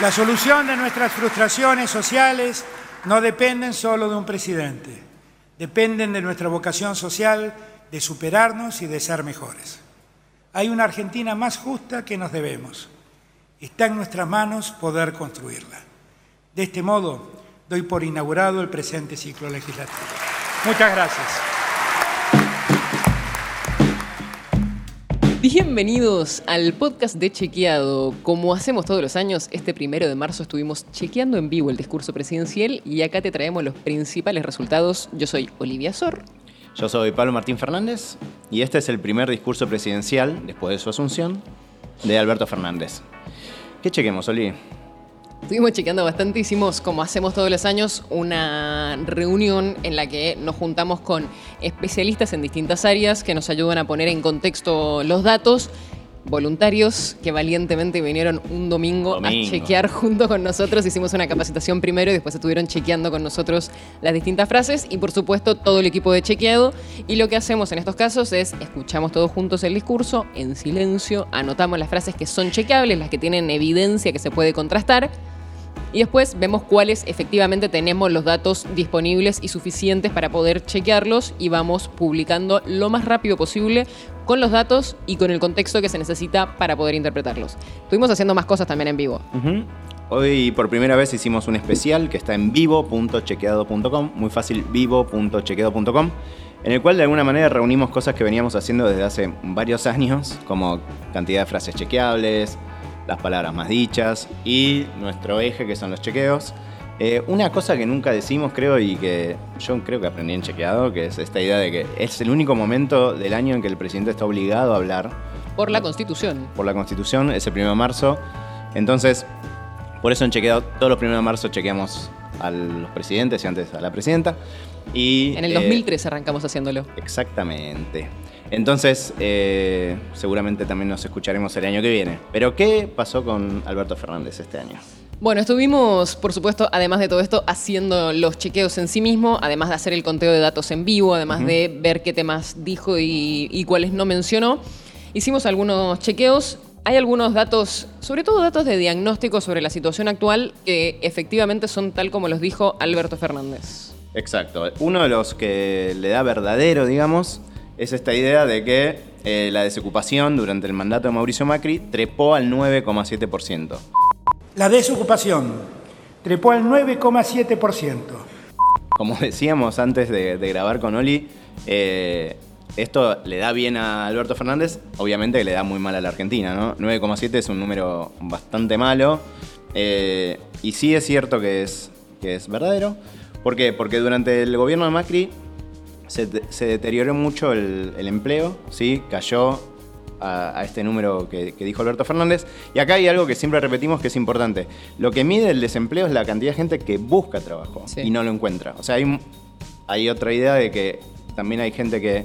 La solución de nuestras frustraciones sociales no dependen solo de un presidente, dependen de nuestra vocación social de superarnos y de ser mejores. Hay una Argentina más justa que nos debemos. Está en nuestras manos poder construirla. De este modo, doy por inaugurado el presente ciclo legislativo. Muchas gracias. Bienvenidos al podcast de Chequeado. Como hacemos todos los años, este primero de marzo estuvimos chequeando en vivo el discurso presidencial y acá te traemos los principales resultados. Yo soy Olivia Sor. Yo soy Pablo Martín Fernández y este es el primer discurso presidencial, después de su asunción, de Alberto Fernández. ¿Qué chequemos, Oli? Estuvimos chequeando bastante, hicimos como hacemos todos los años una reunión en la que nos juntamos con especialistas en distintas áreas que nos ayudan a poner en contexto los datos voluntarios que valientemente vinieron un domingo, a chequear junto con nosotros. Hicimos una capacitación primero y después estuvieron chequeando con nosotros las distintas frases y por supuesto todo el equipo de chequeado. Y lo que hacemos en estos casos es escuchamos todos juntos el discurso en silencio, anotamos las frases que son chequeables, las que tienen evidencia que se puede contrastar y después vemos cuáles efectivamente tenemos los datos disponibles y suficientes para poder chequearlos y vamos publicando lo más rápido posible con los datos y con el contexto que se necesita para poder interpretarlos. Estuvimos haciendo más cosas también en vivo. Hoy por primera vez hicimos un especial que está en vivo.chequeado.com, muy fácil, vivo.chequeado.com, en el cual de alguna manera reunimos cosas que veníamos haciendo desde hace varios años, como cantidad de frases chequeables, las palabras más dichas y nuestro eje que son los chequeos. Eh, una cosa que nunca decimos, creo, y que yo creo que aprendí en chequeado, que es esta idea de que es el único momento del año en que el presidente está obligado a hablar. Por la Constitución. Por la Constitución, es el 1 de marzo. Entonces, por eso en chequeado, todos los 1 de marzo chequeamos a los presidentes y antes a la presidenta. Y, en el 2003 eh, arrancamos haciéndolo. Exactamente. Entonces, eh, seguramente también nos escucharemos el año que viene. Pero, ¿qué pasó con Alberto Fernández este año? Bueno, estuvimos, por supuesto, además de todo esto, haciendo los chequeos en sí mismo, además de hacer el conteo de datos en vivo, además de ver qué temas dijo y, y cuáles no mencionó. Hicimos algunos chequeos. Hay algunos datos, sobre todo datos de diagnóstico sobre la situación actual, que efectivamente son tal como los dijo Alberto Fernández. Exacto. Uno de los que le da verdadero, digamos, es esta idea de que eh, la desocupación durante el mandato de Mauricio Macri trepó al 9,7%. La desocupación trepó al 9,7%. Como decíamos antes de, grabar con Oli, eh, esto le da bien a Alberto Fernández, obviamente que le da muy mal a la Argentina, ¿no? 9,7 es un número bastante malo. Eh, y sí es cierto que es, que es verdadero. ¿Por qué? Porque durante el gobierno de Macri se, deterioró mucho el, empleo, ¿sí? cayó a, este número que, dijo Alberto Fernández. Y acá hay algo que siempre repetimos que es importante. Lo que mide el desempleo es la cantidad de gente que busca trabajo y no lo encuentra. O sea, hay, hay otra idea de que también hay gente que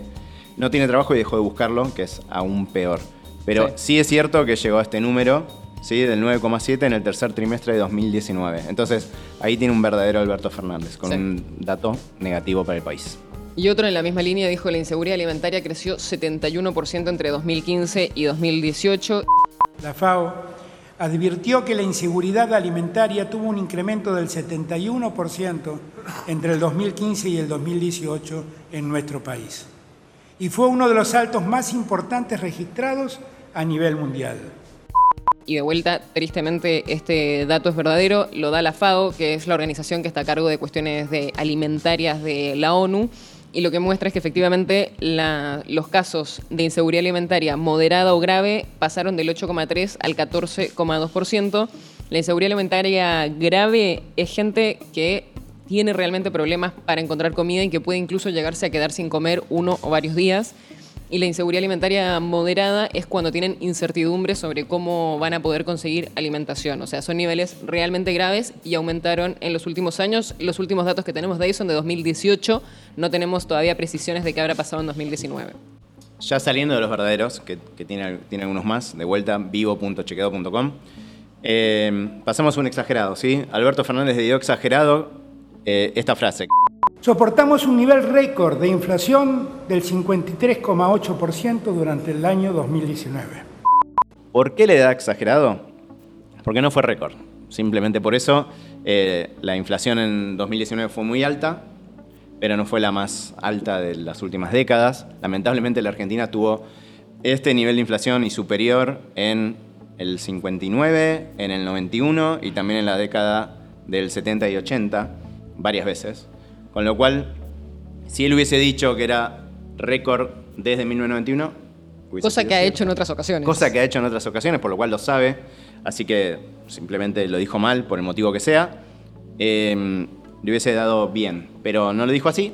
no tiene trabajo y dejó de buscarlo, que es aún peor. Pero sí, es cierto que llegó a este número, ¿sí? del 9,7 en el tercer trimestre de 2019. Entonces, ahí tiene un verdadero Alberto Fernández, con un dato negativo para el país. Y otro en la misma línea dijo que la inseguridad alimentaria creció 71% entre 2015 y 2018. La FAO advirtió que la inseguridad alimentaria tuvo un incremento del 71% entre el 2015 y el 2018 en nuestro país. Y fue uno de los saltos más importantes registrados a nivel mundial. Y de vuelta, tristemente, este dato es verdadero, lo da la FAO, que es la organización que está a cargo de cuestiones de alimentarias de la ONU y lo que muestra es que efectivamente los casos de inseguridad alimentaria moderada o grave pasaron del 8,3 al 14,2%. La inseguridad alimentaria grave es gente que tiene realmente problemas para encontrar comida y que puede incluso llegarse a quedar sin comer uno o varios días. Y la inseguridad alimentaria moderada es cuando tienen incertidumbre sobre cómo van a poder conseguir alimentación. O sea, son niveles realmente graves y aumentaron en los últimos años. Los últimos datos que tenemos de ahí son de 2018. No tenemos todavía precisiones de qué habrá pasado en 2019. Ya saliendo de los verdaderos, que, tiene, tiene, algunos más, de vuelta, vivo.chequeado.com. Eh, pasamos un exagerado, ¿sí? Alberto Fernández dio exagerado eh, esta frase. Soportamos un nivel récord de inflación del 53,8% durante el año 2019. ¿Por qué le da exagerado? Porque no fue récord. Simplemente por eso eh, la inflación en 2019 fue muy alta, pero no fue la más alta de las últimas décadas. Lamentablemente la Argentina tuvo este nivel de inflación y superior en el 59, en el 91 y también en la década del 70 y 80, varias veces. Con lo cual, si él hubiese dicho que era récord desde 1991, cosa que ha hecho en otras ocasiones. Cosa que ha hecho en otras ocasiones, por lo cual lo sabe. Así que simplemente lo dijo mal, por el motivo que sea. Eh, le hubiese dado bien, pero no lo dijo así.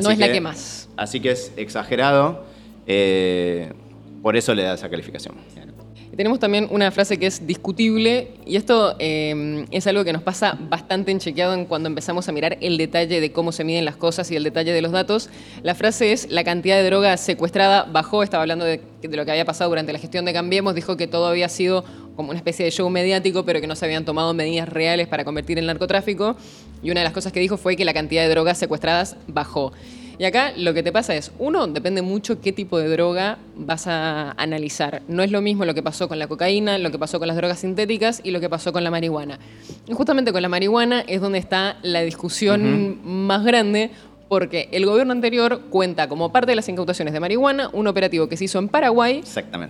no es la que más. Así que es exagerado. Eh, por eso le da esa calificación. Tenemos también una frase que es discutible y esto eh, es algo que nos pasa bastante en chequeado en cuando empezamos a mirar el detalle de cómo se miden las cosas y el detalle de los datos. La frase es la cantidad de droga secuestrada bajó, estaba hablando de, de lo que había pasado durante la gestión de Cambiemos, dijo que todo había sido como una especie de show mediático, pero que no se habían tomado medidas reales para convertir el narcotráfico. Y una de las cosas que dijo fue que la cantidad de drogas secuestradas bajó. Y acá lo que te pasa es, uno, depende mucho qué tipo de droga vas a analizar. No es lo mismo lo que pasó con la cocaína, lo que pasó con las drogas sintéticas y lo que pasó con la marihuana. Y justamente con la marihuana es donde está la discusión más grande, porque el gobierno anterior cuenta como parte de las incautaciones de marihuana un operativo que se hizo en Paraguay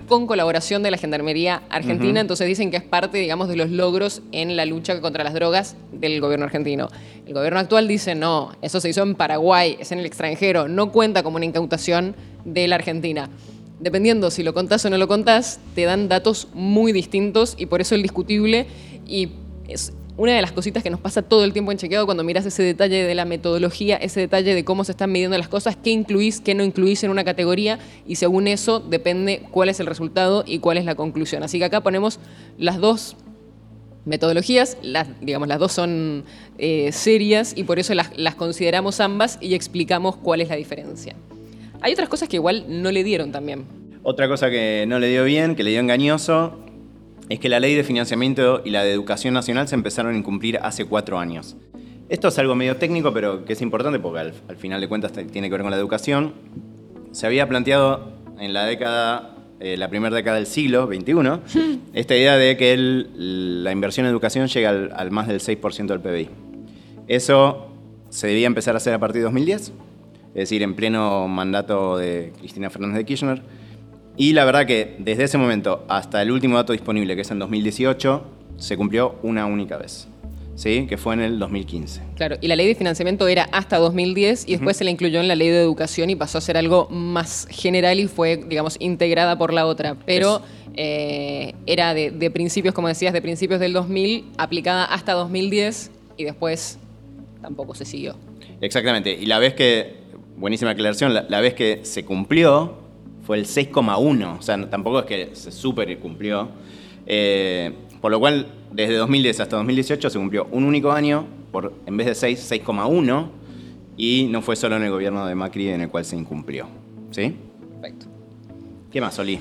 con colaboración de la Gendarmería Argentina, entonces dicen que es parte, digamos, de los logros en la lucha contra las drogas del gobierno argentino. El gobierno actual dice, no, eso se hizo en Paraguay, es en el extranjero, no cuenta como una incautación de la Argentina. Dependiendo si lo contás o no lo contás, te dan datos muy distintos y por eso el discutible y es una de las cositas que nos pasa todo el tiempo en chequeado cuando miras ese detalle de la metodología, ese detalle de cómo se están midiendo las cosas, qué incluís, qué no incluís en una categoría y según eso depende cuál es el resultado y cuál es la conclusión. Así que acá ponemos las dos metodologías, las, digamos, las dos son eh, serias y por eso las, las consideramos ambas y explicamos cuál es la diferencia. Hay otras cosas que igual no le dieron también. Otra cosa que no le dio bien, que le dio engañoso, es que la ley de financiamiento y la de educación nacional se empezaron a incumplir hace cuatro años. Esto es algo medio técnico, pero que es importante porque al, final de cuentas tiene que ver con la educación. Se había planteado en la década, eh, la primera década del siglo XXI, esta idea de que la inversión en educación llega al, al más del 6% del PBI. Eso se debía empezar a hacer a partir de 2010, es decir, en pleno mandato de Cristina Fernández de Kirchner y la verdad que desde ese momento hasta el último dato disponible, que es en 2018, se cumplió una única vez. ¿Sí? que fue en el 2015. Claro, y la ley de financiamiento era hasta 2010 y después se la incluyó en la ley de educación y pasó a ser algo más general y fue, digamos, integrada por la otra. Pero eh, era de, principios, como decías, de principios del 2000, aplicada hasta 2010 y después tampoco se siguió. Exactamente, y la vez que, buenísima aclaración, la vez que se cumplió, fue el 6,1, o sea, tampoco es que se super cumplió. Eh, por lo cual, desde 2010 hasta 2018 se cumplió un único año, por, en vez de 6, 6,1, y no fue solo en el gobierno de Macri en el cual se incumplió. ¿Sí? Perfecto. ¿Qué más, Oli?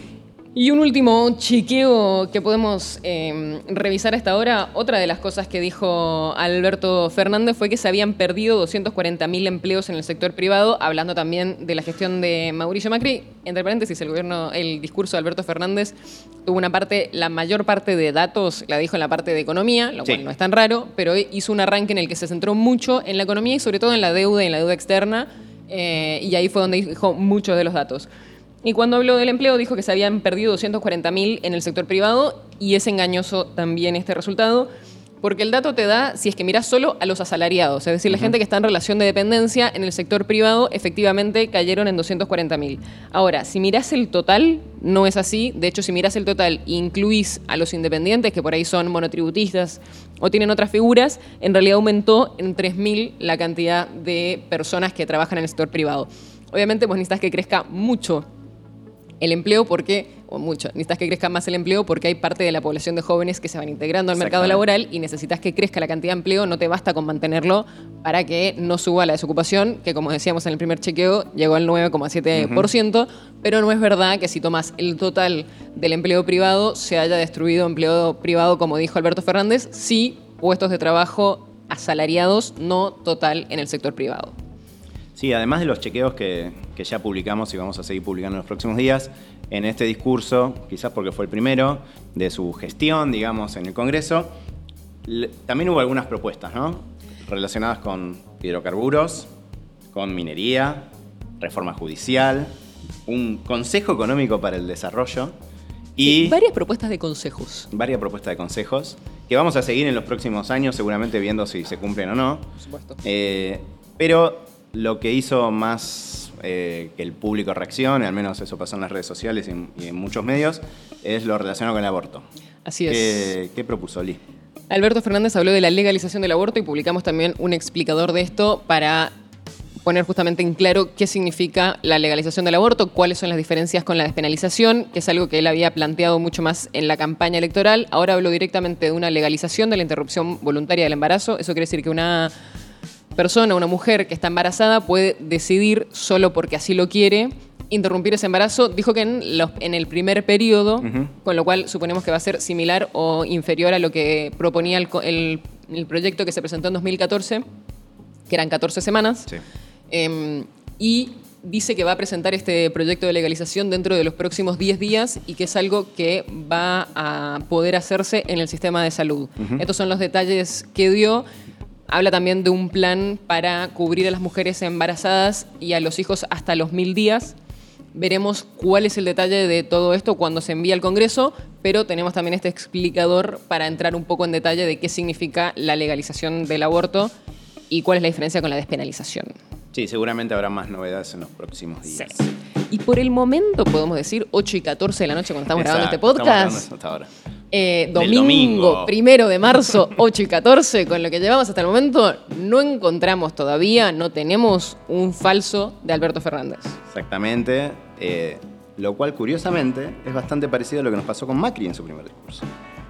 Y un último chequeo que podemos em, revisar hasta ahora, otra de las cosas que dijo Alberto Fernández fue que se habían perdido 240.000 empleos en el sector privado, hablando también de la gestión de Mauricio Macri. Entre paréntesis, el gobierno, el discurso de Alberto Fernández tuvo una parte, la mayor parte de datos la dijo en la parte de economía, lo cual no es tan raro, pero hizo un arranque en el que se centró mucho en la economía y sobre todo en la deuda y en la deuda externa, eh, y ahí fue donde dijo muchos de los datos. Y cuando habló del empleo dijo que se habían perdido 240.000 en el sector privado y es engañoso también este resultado. Porque el dato te da, si es que miras solo a los asalariados, es decir, la gente que está en relación de dependencia en el sector privado, efectivamente cayeron en 240.000. Ahora, si miras el total, no es así. De hecho, si miras el total e incluís a los independientes, que por ahí son monotributistas o tienen otras figuras, en realidad aumentó en 3.000 la cantidad de personas que trabajan en el sector privado. Obviamente, vos necesitas que crezca mucho el empleo porque, o mucho, necesitas que crezca más el empleo porque hay parte de la población de jóvenes que se van integrando al mercado laboral y necesitas que crezca la cantidad de empleo, no te basta con mantenerlo para que no suba la desocupación, que como decíamos en el primer chequeo llegó al 9,7%, pero no es verdad que si tomas el total del empleo privado se haya destruido empleo privado, como dijo Alberto Fernández, sí puestos de trabajo asalariados, no total en el sector privado. Sí, además de los chequeos que, ya publicamos y vamos a seguir publicando en los próximos días, en este discurso, quizás porque fue el primero de su gestión, digamos, en el Congreso, también hubo algunas propuestas, ¿no? Relacionadas con hidrocarburos, con minería, reforma judicial, un consejo económico para el desarrollo y... varias propuestas de consejos. Varias propuestas de consejos que vamos a seguir en los próximos años, seguramente viendo si se cumplen o no. Por supuesto. Eh, pero lo que hizo más eh, que el público reaccione, al menos eso pasó en las redes sociales y en, muchos medios, es lo relacionado con el aborto. Así es. ¿Qué, propuso Lee? Alberto Fernández habló de la legalización del aborto y publicamos también un explicador de esto para poner justamente en claro qué significa la legalización del aborto, cuáles son las diferencias con la despenalización, que es algo que él había planteado mucho más en la campaña electoral. Ahora hablo directamente de una legalización de la interrupción voluntaria del embarazo. Eso quiere decir que una persona, una mujer que está embarazada puede decidir solo porque así lo quiere interrumpir ese embarazo. Dijo que en, los, en el primer periodo, con lo cual suponemos que va a ser similar o inferior a lo que proponía el, proyecto que se presentó en 2014, que eran 14 semanas. Em, y dice que va a presentar este proyecto de legalización dentro de los próximos 10 días y que es algo que va a poder hacerse en el sistema de salud. Estos son los detalles que dio. Habla también de un plan para cubrir a las mujeres embarazadas y a los hijos hasta los mil días. Veremos cuál es el detalle de todo esto cuando se envíe al Congreso, pero tenemos también este explicador para entrar un poco en detalle de qué significa la legalización del aborto y cuál es la diferencia con la despenalización. Sí, seguramente habrá más novedades en los próximos días. Y por el momento podemos decir 8 y 14 de la noche cuando estamos grabando este podcast. Estamos ahora. Eh, domingo, primero de marzo, 8 y 14, con lo que llevamos hasta el momento, no encontramos todavía, no tenemos un falso de Alberto Fernández. Exactamente, eh, lo cual curiosamente es bastante parecido a lo que nos pasó con Macri en su primer discurso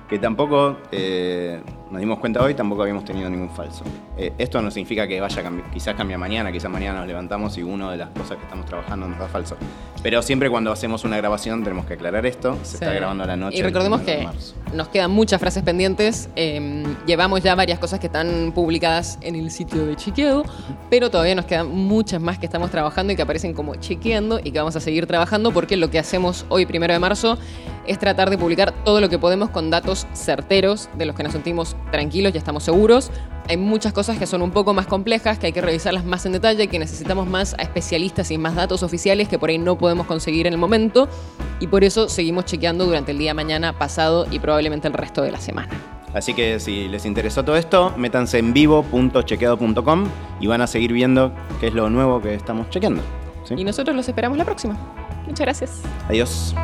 que tampoco eh, nos dimos cuenta hoy, tampoco habíamos tenido ningún falso. Eh, esto no significa que vaya a cambiar, quizás cambie mañana, quizás mañana nos levantamos y una de las cosas que estamos trabajando nos da falso. Pero siempre cuando hacemos una grabación tenemos que aclarar esto, se está grabando a la noche. Y recordemos que nos quedan muchas frases pendientes, em, llevamos ya varias cosas que están publicadas en el sitio de Chequeado, pero todavía nos quedan muchas más que estamos trabajando y que aparecen como chequeando y que vamos a seguir trabajando porque lo que hacemos hoy, primero de marzo, es tratar de publicar todo lo que podemos con datos certeros, de los que nos sentimos tranquilos y estamos seguros. Hay muchas cosas que son un poco más complejas, que hay que revisarlas más en detalle, que necesitamos más a especialistas y más datos oficiales que por ahí no podemos conseguir en el momento. Y por eso seguimos chequeando durante el día mañana, pasado y probablemente el resto de la semana. Así que si les interesó todo esto, métanse en vivo.chequeado.com y van a seguir viendo qué es lo nuevo que estamos chequeando. Y nosotros los esperamos la próxima. Muchas gracias. Adiós.